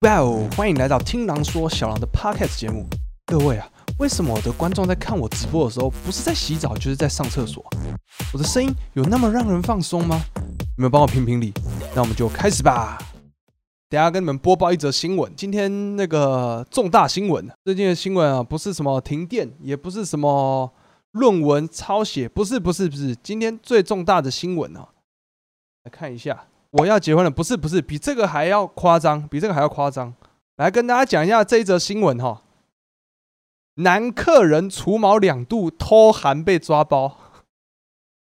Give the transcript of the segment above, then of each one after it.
哇哦！欢迎来到听狼说小狼的 podcast 节目。各位啊，为什么我的观众在看我直播的时候，不是在洗澡，就是在上厕所？我的声音有那么让人放松吗？你们帮我评评理。那我们就开始吧。等下跟你们播报一则新闻。今天那个重大新闻，最近的新闻啊，不是什么停电，也不是什么论文抄写，不是，不是，不是。今天最重大的新闻啊，来看一下。我要结婚了，不是不是，比这个还要夸张，比这个还要夸张。来跟大家讲一下这一则新闻哈，男客人除毛两度偷含被抓包，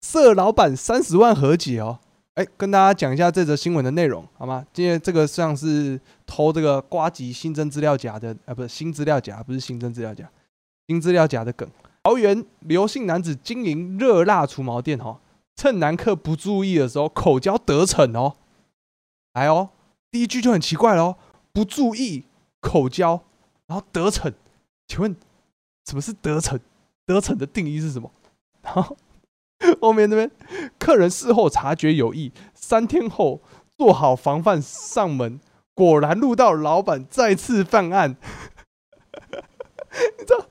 色老板三十万和解哦。哎，跟大家讲一下这则新闻的内容好吗？今天这个像是偷这个瓜吉新增资料夹的，啊，不是新资料夹，不是新增资料夹，新资料夹的梗。桃园刘姓男子经营热辣除毛店哈。趁男客不注意的时候口交得逞哦，来哦，第一句就很奇怪喽，不注意口交，然后得逞，请问什么是得逞？得逞的定义是什么？然 后后面那边客人事后察觉有异，三天后做好防范上门，果然录到老板再次犯案。你知道？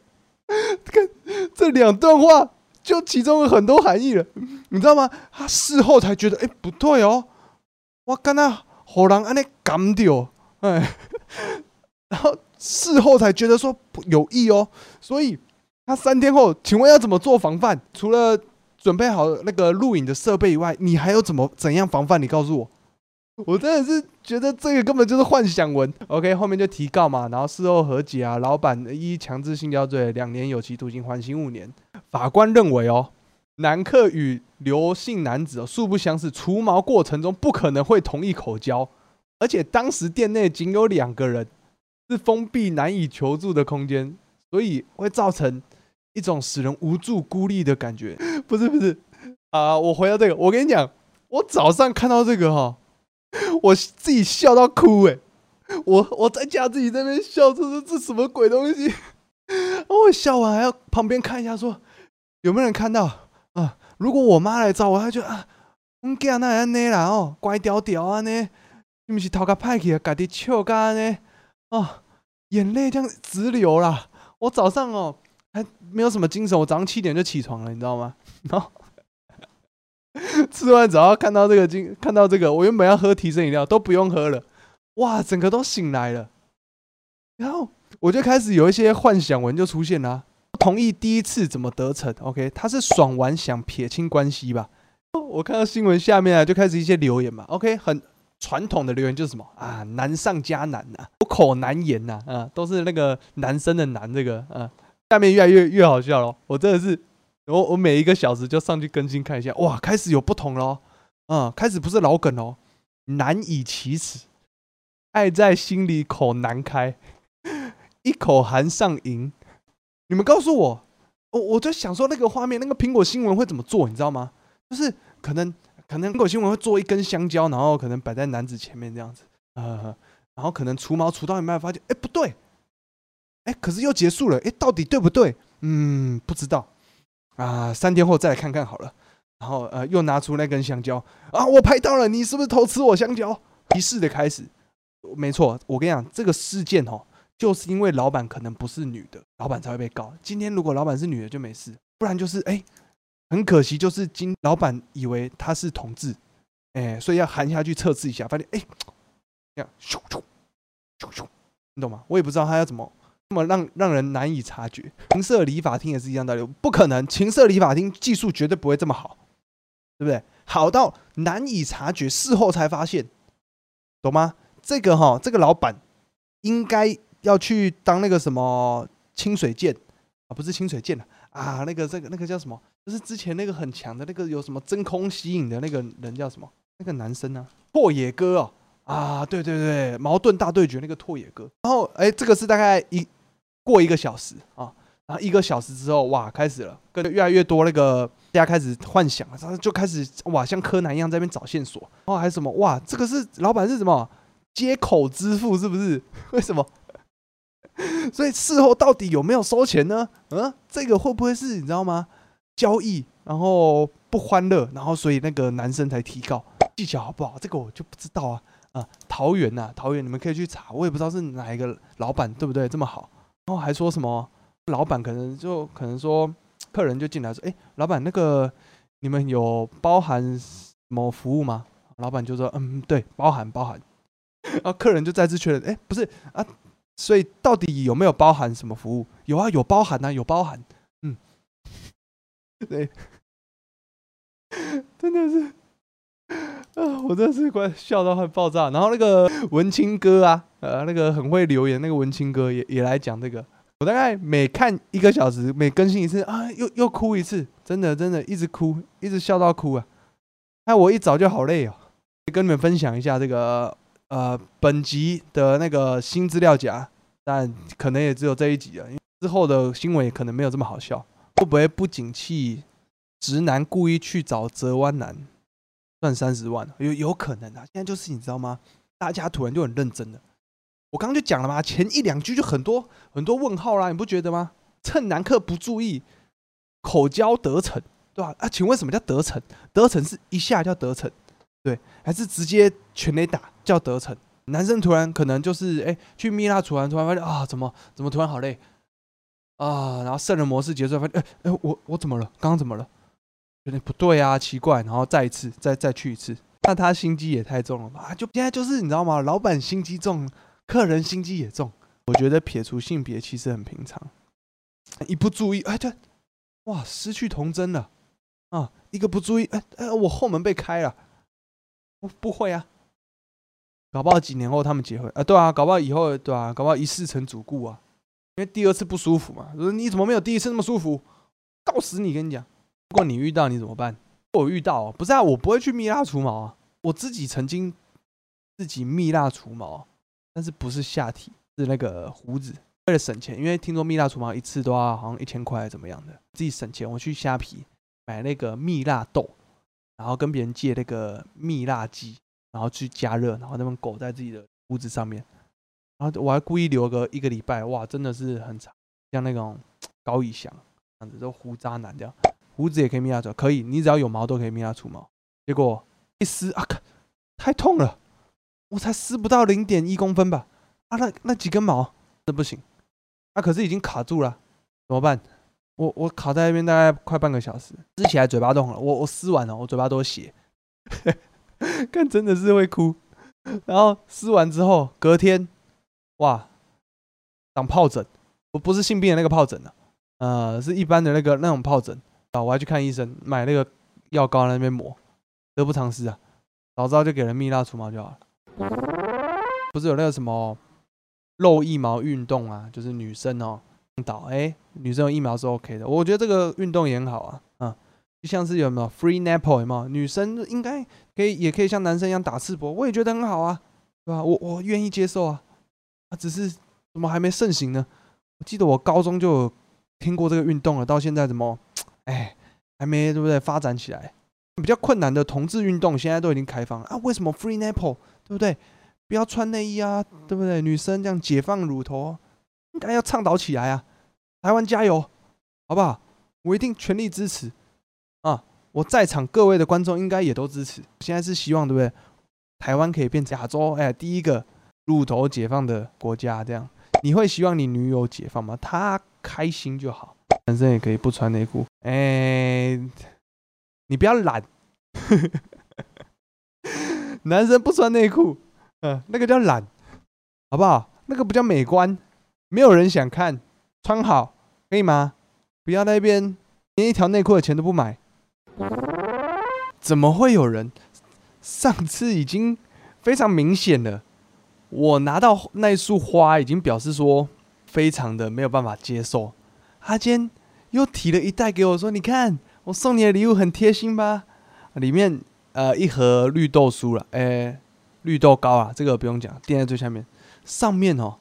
看这两段话。就其中有很多含义了，你知道吗？他事后才觉得，哎，不对哦，我刚刚好人安尼干掉，哎，然后事后才觉得说有意哦，所以他三天后，请问要怎么做防范？除了准备好那个录影的设备以外，你还有怎么怎样防范？你告诉我。我真的是觉得这个根本就是幻想文。OK，后面就提告嘛，然后事后和解啊，老板一强制性交罪，两年有期徒刑，缓刑五年。法官认为哦，男客与刘姓男子素不相识，除毛过程中不可能会同意口交，而且当时店内仅有两个人，是封闭难以求助的空间，所以会造成一种使人无助孤立的感觉。不是不是啊，我回到这个，我跟你讲，我早上看到这个哈。我自己笑到哭哎！我我在家自己在那边笑，这是这什么鬼东西？我笑完还要旁边看一下，说有没有人看到啊？如果我妈来找我，她就啊，我囝那安尼啦哦，乖屌屌啊呢，是不是头壳歹去啊？家己笑干呢？哦，眼泪这样直流啦！我早上哦还没有什么精神，我早上七点就起床了，你知道吗？然后。吃完早要看到这个金，看到这个，我原本要喝提神饮料，都不用喝了，哇，整个都醒来了。然后我就开始有一些幻想文就出现了。同意第一次怎么得逞？OK，他是爽完想撇清关系吧？我看到新闻下面啊，就开始一些留言嘛。OK，很传统的留言就是什么啊，难上加难呐，有口难言呐，啊，都是那个男生的难这个，啊，下面越来越越好笑了，我真的是。我我每一个小时就上去更新看一下，哇，开始有不同了，嗯，开始不是老梗哦，难以启齿，爱在心里口难开，一口含上瘾。你们告诉我，我我就想说那个画面，那个苹果新闻会怎么做，你知道吗？就是可能可能苹果新闻会做一根香蕉，然后可能摆在男子前面这样子，呃，然后可能除毛除到一半发现，哎，不对，哎，可是又结束了，哎，到底对不对？嗯，不知道。啊，三天后再来看看好了。然后呃，又拿出那根香蕉啊，我拍到了，你是不是偷吃我香蕉？仪式的开始，没错，我跟你讲，这个事件哦，就是因为老板可能不是女的，老板才会被告。今天如果老板是女的就没事，不然就是哎，很可惜，就是今老板以为他是同志，哎，所以要含下去测试一下，发现哎，这样咻咻咻咻，你懂吗？我也不知道他要怎么。那么让让人难以察觉，情色理发厅也是一样道理，不可能，情色理发厅技术绝对不会这么好，对不对？好到难以察觉，事后才发现，懂吗？这个哈，这个老板应该要去当那个什么清水剑啊，不是清水剑了啊，那个这个那个叫什么？就是之前那个很强的那个有什么真空吸引的那个人叫什么？那个男生呢？拓野哥哦。啊，对对对，矛盾大对决那个拓野哥，然后哎，这个是大概一过一个小时啊，然后一个小时之后，哇，开始了，跟越来越多那个大家开始幻想，然后就开始哇，像柯南一样在那边找线索，然后还什么哇，这个是老板是什么接口支付是不是？为什么？所以事后到底有没有收钱呢？嗯，这个会不会是你知道吗？交易然后不欢乐，然后所以那个男生才提告技巧好不好？这个我就不知道啊。啊，桃园呐，桃园你们可以去查，我也不知道是哪一个老板，对不对？这么好，然后还说什么老板可能就可能说客人就进来说，哎，老板那个你们有包含什么服务吗？老板就说，嗯，对，包含包含。然后客人就再次确认，哎，不是啊，所以到底有没有包含什么服务？有啊，有包含啊，有包含。嗯，对，真的是。啊，我真的是快笑到快爆炸。然后那个文青哥啊，呃，那个很会留言那个文青哥也也来讲这个。我大概每看一个小时，每更新一次啊，又又哭一次，真的真的一直哭，一直笑到哭啊。那我一早就好累哦，跟你们分享一下这个呃本集的那个新资料夹，但可能也只有这一集了，因为之后的新闻也可能没有这么好笑。会不会不景气，直男故意去找折弯男？赚三十万有有可能啊！现在就是你知道吗？大家突然就很认真了。我刚刚就讲了嘛，前一两句就很多很多问号啦，你不觉得吗？趁男客不注意，口交得逞，对吧？啊，请问什么叫得逞？得逞是一下叫得逞，对，还是直接全雷打叫得逞？男生突然可能就是哎，去蜜蜡突然突然发现啊，怎么怎么突然好累啊？然后圣人模式结束，发现哎哎，我我怎么了？刚刚怎么了？有点不对啊，奇怪，然后再一次，再再去一次，那他心机也太重了吧？就现在就是你知道吗？老板心机重，客人心机也重。我觉得撇除性别其实很平常，一不注意，哎对，哇，失去童真了啊！一个不注意，哎哎，我后门被开了，不不会啊，搞不好几年后他们结婚啊？对啊，搞不好以后对啊，搞不好一世成主顾啊，因为第二次不舒服嘛。你怎么没有第一次那么舒服？告死你，跟你讲。如果你遇到你怎么办？我遇到不是啊，我不会去蜜蜡除毛啊。我自己曾经自己蜜蜡除毛，但是不是下体，是那个胡子。为了省钱，因为听说蜜蜡除毛一次都要好像一千块怎么样的，自己省钱，我去虾皮买那个蜜蜡豆，然后跟别人借那个蜜蜡机，然后去加热，然后那边裹在自己的胡子上面，然后我还故意留个一个礼拜，哇，真的是很长，像那种高以翔这样子，都胡渣男这样。胡子也可以蜜蜡除，可以，你只要有毛都可以蜜蜡除毛。结果一撕啊，太痛了，我才撕不到零点一公分吧？啊，那那几根毛，这不行。啊，可是已经卡住了，怎么办？我我卡在那边大概快半个小时，撕起来嘴巴都红了。我我撕完了，我嘴巴都血，看真的是会哭。然后撕完之后，隔天，哇，长疱疹，我不是性病的那个疱疹啊，呃，是一般的那个那种疱疹。啊！我还去看医生，买那个药膏在那边抹，得不偿失啊！早知道就给人蜜蜡除毛就好了。不是有那个什么露腋毛运动啊？就是女生哦，导哎，女生有疫苗是 OK 的。我觉得这个运动也很好啊，嗯，就像是有没有 free nipple 有没有？女生应该可以，也可以像男生一样打赤膊，我也觉得很好啊，对吧？我我愿意接受啊，啊，只是怎么还没盛行呢？我记得我高中就有听过这个运动了，到现在怎么？哎，还没对不对？发展起来比较困难的同志运动，现在都已经开放了啊！为什么 free nipple 对不对？不要穿内衣啊，对不对？女生这样解放乳头，应该要倡导起来啊！台湾加油，好不好？我一定全力支持啊！我在场各位的观众应该也都支持。现在是希望对不对？台湾可以变亚洲哎第一个乳头解放的国家，这样你会希望你女友解放吗？她开心就好。男生也可以不穿内裤，哎，你不要懒，男生不穿内裤，嗯，那个叫懒，好不好？那个不叫美观，没有人想看，穿好可以吗？不要那边连一条内裤的钱都不买，怎么会有人？上次已经非常明显了，我拿到那束花已经表示说非常的没有办法接受。阿坚又提了一袋给我，说：“你看，我送你的礼物很贴心吧？里面呃一盒绿豆酥了，哎，绿豆糕啊，这个不用讲，垫在最下面。上面哦，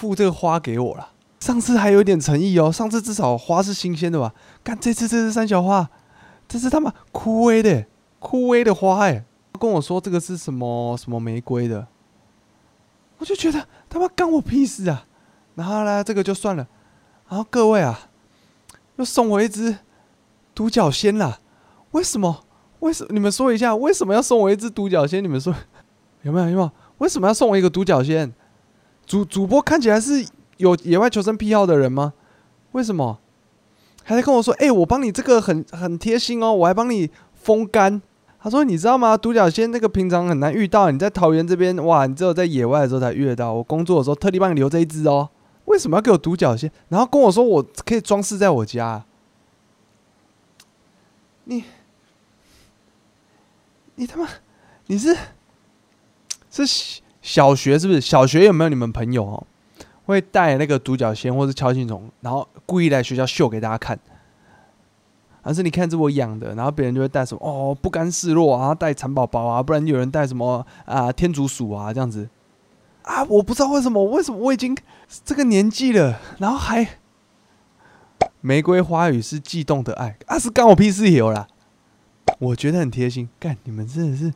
付这个花给我了。上次还有点诚意哦，上次至少花是新鲜的吧？看这次这是三角花，这是他妈枯萎的枯萎的花哎！跟我说这个是什么什么玫瑰的，我就觉得他妈干我屁事啊！然后呢，这个就算了。”然后各位啊，又送我一只独角仙啦！为什么？为什么？你们说一下，为什么要送我一只独角仙？你们说，有没有？有没有？为什么要送我一个独角仙？主主播看起来是有野外求生癖好的人吗？为什么？还在跟我说，哎、我帮你这个很很贴心哦，我还帮你风干。他说：“你知道吗？独角仙那个平常很难遇到，你在桃园这边，哇，你只有在野外的时候才遇得到。我工作的时候特地帮你留这一只哦。为什么要给我独角仙？然后跟我说我可以装饰在我家。你，你他妈，你是是小学是不是？小学有没有你们朋友哦，会带那个独角仙或是锹形虫，然后故意来学校秀给大家看？还是你看这我养的，然后别人就会带什么哦不甘示弱啊，带蚕宝宝啊，不然有人带什么啊天竺鼠啊这样子啊，我不知道为什么，为什么我已经这个年纪了，然后还玫瑰花语是悸动的爱啊，是干我屁事有啦，我觉得很贴心，干你们真的是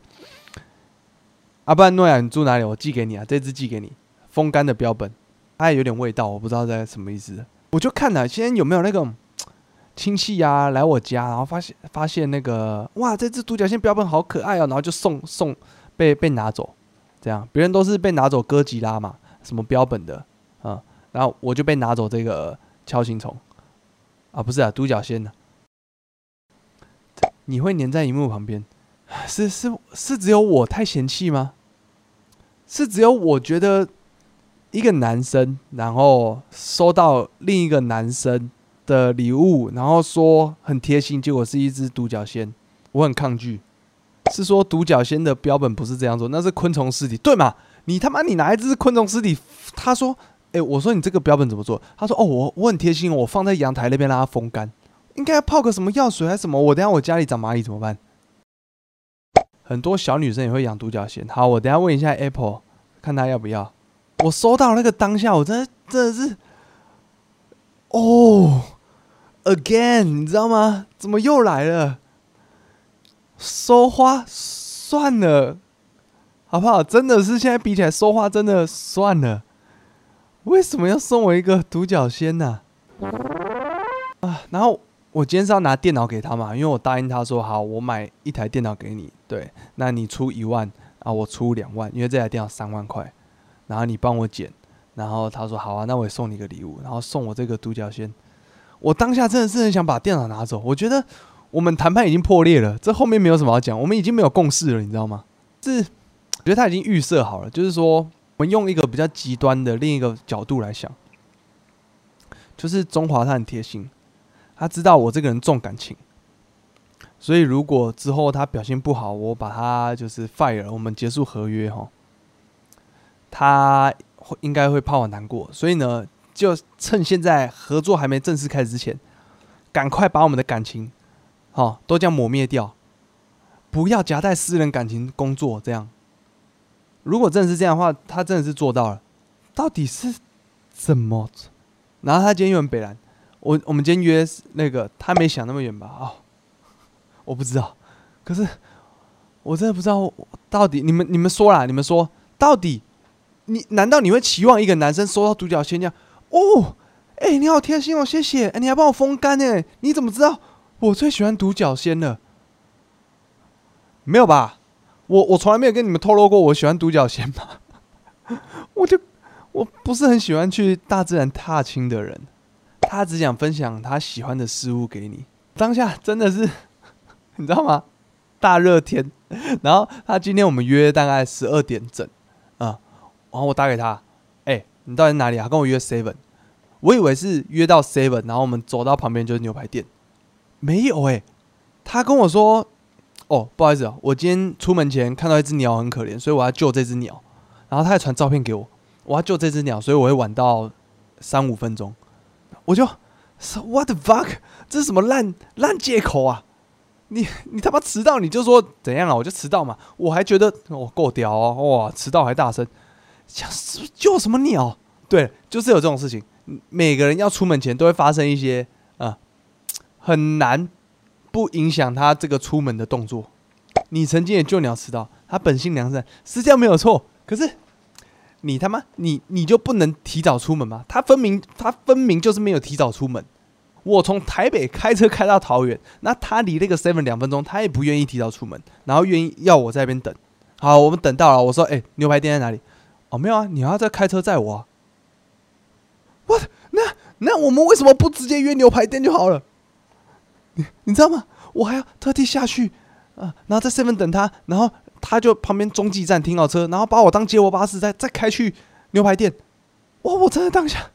啊，不然诺亚你住哪里？我寄给你啊，这只寄给你，风干的标本，它也有点味道，我不知道在什么意思，我就看了，现在有没有那种。亲戚呀、来我家，然后发现发现那个哇，这只独角仙标本好可爱哦，然后就送送被被拿走，这样别人都是被拿走哥吉拉嘛，什么标本的啊、然后我就被拿走这个锹形虫。啊，不是啊，独角仙呢、你会粘在荧幕旁边，是是是只有我太嫌弃吗？是只有我觉得一个男生，然后收到另一个男生。的礼物，然后说很贴心，结果是一只独角仙，我很抗拒。是说独角仙的标本不是这样做，那是昆虫尸体，对嘛？你他妈你拿一只昆虫尸体，他说，诶，我说你这个标本怎么做？他说，哦，我我很贴心，我放在阳台那边让它风干，应该要泡个什么药水还是什么？我等下我家里长蚂蚁怎么办？很多小女生也会养独角仙。好，我等下问一下 Apple，看他要不要。我收到那个当下，我真的真的是，哦。Again，你知道吗？怎么又来了？收花算了，好不好？真的是现在比起来，收花真的算了。为什么要送我一个独角仙呢、啊？然后我今天是要拿电脑给他嘛，因为我答应他说好，我买一台电脑给你，对，那你出一万啊，我出两万，因为这台电脑三万块，然后你帮我剪，然后他说好啊，那我也送你个礼物，然后送我这个独角仙。我当下真的是很想把电脑拿走，我觉得我们谈判已经破裂了，这后面没有什么好讲，我们已经没有共识了，你知道吗？是，我觉得他已经预设好了，就是说，我们用一个比较极端的另一个角度来想，就是中华他很贴心，他知道我这个人重感情，所以如果之后他表现不好，我把他就是 fire，我们结束合约哈，他会应该会怕我难过，所以呢。就趁现在合作还没正式开始之前，赶快把我们的感情，哦，都这样抹灭掉，不要夹带私人感情工作。这样，如果真的是这样的话，他真的是做到了。到底是怎么？然后他今天又很北蓝，我我们今天约那个，他没想那么远吧？哦，我不知道。可是我真的不知道，到底你们你们说啦，你们说到底，你难道你会期望一个男生收到独角仙这样？哦，哎、你好贴心哦，谢谢。哎、你还帮我风干呢，你怎么知道我最喜欢独角仙了？没有吧？我我从来没有跟你们透露过我喜欢独角仙吧？我就我不是很喜欢去大自然踏青的人，他只想分享他喜欢的事物给你。当下真的是，你知道吗？大热天，然后他今天我们约大概十二点整，啊、嗯，然后我打给他，哎、你到底哪里啊？跟我约 seven。我以为是约到 seven，然后我们走到旁边就是牛排店，没有哎、他跟我说：“哦，不好意思啊，我今天出门前看到一只鸟很可怜，所以我要救这只鸟。然后他还传照片给我，我要救这只鸟，所以我会晚到三五分钟。我就 What the fuck？这是什么烂烂借口啊？你你他妈迟到你就说怎样啊？我就迟到嘛，我还觉得我够屌哦，哇，迟到还大聲，想救什么鸟？对，就是有这种事情。”每个人要出门前都会发生一些啊，很难不影响他这个出门的动作。你曾经也救鸟迟到，他本性良善是這樣沒有错。可是你他妈你你就不能提早出门吗？他分明他分明就是没有提早出门。我从台北开车开到桃园，那他离那个 seven 两分钟，他也不愿意提早出门，然后愿意要我在那边等。好，我们等到了。我说，哎、牛排店在哪里？哦，没有啊，你要再开车载我啊。我那那我们为什么不直接约牛排店就好了？你你知道吗？我还要特地下去啊、然后在 seven 等他，然后他就旁边中继站停好车，然后把我当接驳巴士，再再开去牛排店。哇，我真的当下，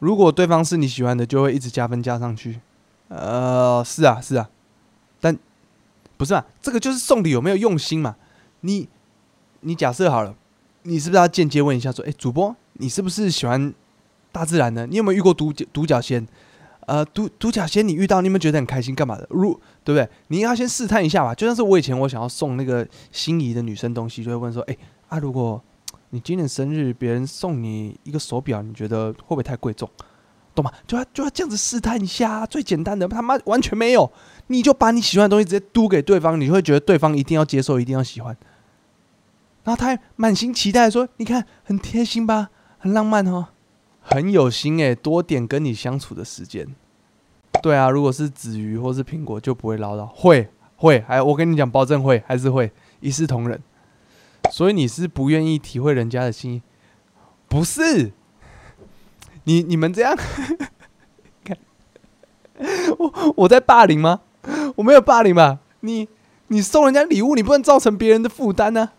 如果对方是你喜欢的，就会一直加分加上去。呃，是啊，是啊，但不是啊？这个就是送礼有没有用心嘛？你你假设好了，你是不是要间接问一下说，哎、主播，你是不是喜欢大自然的？你有没有遇过独角独角仙？呃，独独角仙你遇到，你有没有觉得很开心？干嘛的？如对不对？你要先试探一下吧。就像是我以前我想要送那个心仪的女生东西，就会问说，哎、啊，如果你今年生日，别人送你一个手表，你觉得会不会太贵重？懂吗？就要就要这样子试探一下，最简单的，他妈完全没有，你就把你喜欢的东西直接嘟给对方，你会觉得对方一定要接受，一定要喜欢。然后他还满心期待说：“你看，很贴心吧，很浪漫哦，很有心诶，多点跟你相处的时间。”对啊，如果是子瑜或是苹果，就不会唠叨，会会，还我跟你讲，保证会，还是会一视同仁。所以你是不愿意体会人家的心意，不是？你你们这样，看我我在霸凌吗？我没有霸凌吧？你你送人家礼物，你不能造成别人的负担呢。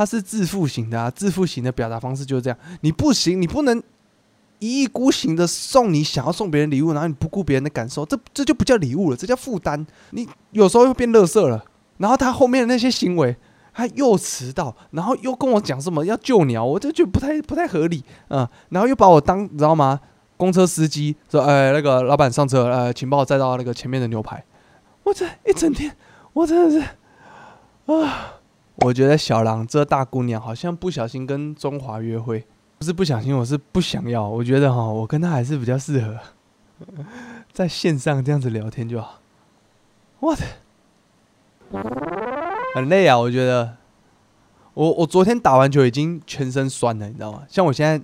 他是自负型的啊，自负型的表达方式就是这样。你不行，你不能一意孤行的送你想要送别人礼物，然后你不顾别人的感受，这这就不叫礼物了，这叫负担。你有时候又变乐色了。然后他后面的那些行为，他又迟到，然后又跟我讲什么要救鸟，我这就不太不太合理，嗯，然后又把我当你知道吗？公车司机说，哎，那个老板上车，呃，请帮我载到那个前面的牛排。我这一整天，我真的是啊，我觉得小狼这大姑娘好像不小心跟中华约会，不是不小心，我是不想要。我觉得哈，我跟她还是比较适合，在线上这样子聊天就好。我的。很累啊，我觉得。我我昨天打完球已经全身酸了，你知道吗？像我现在，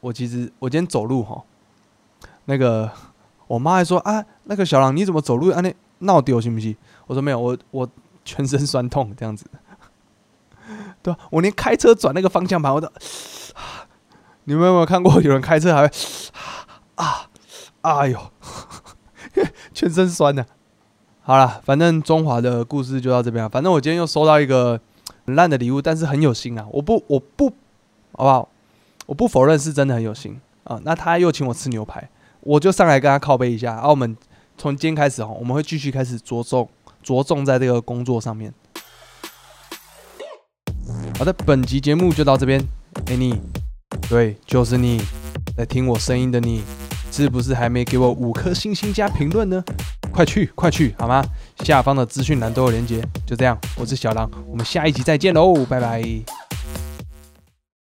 我其实我今天走路哈，那个我妈还说啊，那个小狼你怎么走路啊那闹丢行不行？我说没有，我我全身酸痛这样子。对啊，我连开车转那个方向盘我都，你们有没有看过有人开车还会 啊，哎呦，全身酸的。好了，反正中华的故事就到这边了。反正我今天又收到一个很烂的礼物，但是很有心啊！我不，我不，好不好？我不否认是真的很有心啊。那他又请我吃牛排，我就上来跟他靠背一下。然后我们从今天开始哦，我们会继续开始着重着重在这个工作上面。好的，本集节目就到这边。哎，你，对，就是你，在听我声音的你，是不是还没给我五颗星星加评论呢？快去快去好吗？下方的资讯栏都有连接。就这样，我是小狼，我们下一集再见喽，拜拜。